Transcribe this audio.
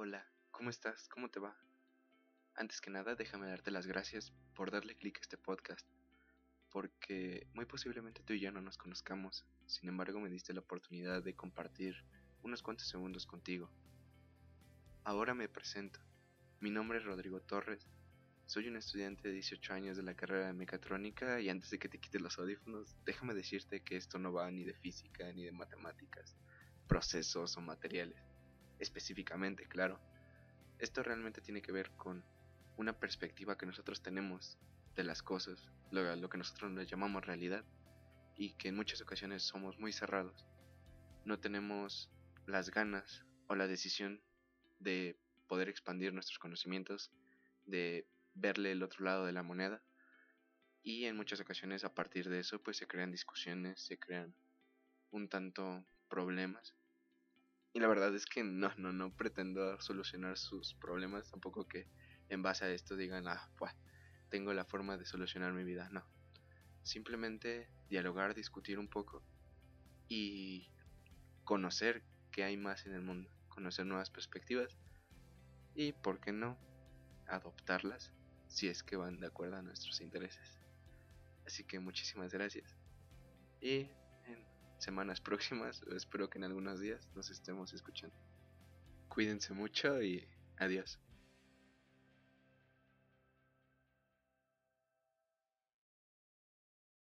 Hola, ¿cómo estás? ¿Cómo te va? Antes que nada, déjame darte las gracias por darle clic a este podcast, porque muy posiblemente tú y yo no nos conozcamos, sin embargo me diste la oportunidad de compartir unos cuantos segundos contigo. Ahora me presento. Mi nombre es Rodrigo Torres. Soy un estudiante de 18 años de la carrera de mecatrónica y antes de que te quites los audífonos, déjame decirte que esto no va ni de física ni de matemáticas, procesos o materiales. Específicamente, claro. Esto realmente tiene que ver con una perspectiva que nosotros tenemos de las cosas, lo, que nosotros nos llamamos realidad, y que en muchas ocasiones somos muy cerrados. No tenemos las ganas o la decisión de poder expandir nuestros conocimientos, de verle el otro lado de la moneda. Y en muchas ocasiones a partir de eso pues se crean discusiones, se crean un tanto problemas. Y la verdad es que no, no, no pretendo solucionar sus problemas, tampoco que en base a esto digan, ah, pues, tengo la forma de solucionar mi vida, no. Simplemente dialogar, discutir un poco y conocer qué hay más en el mundo, conocer nuevas perspectivas y, ¿por qué no?, adoptarlas si es que van de acuerdo a nuestros intereses. Así que muchísimas gracias. Y semanas próximas, espero que en algunos días nos estemos escuchando. Cuídense mucho y adiós.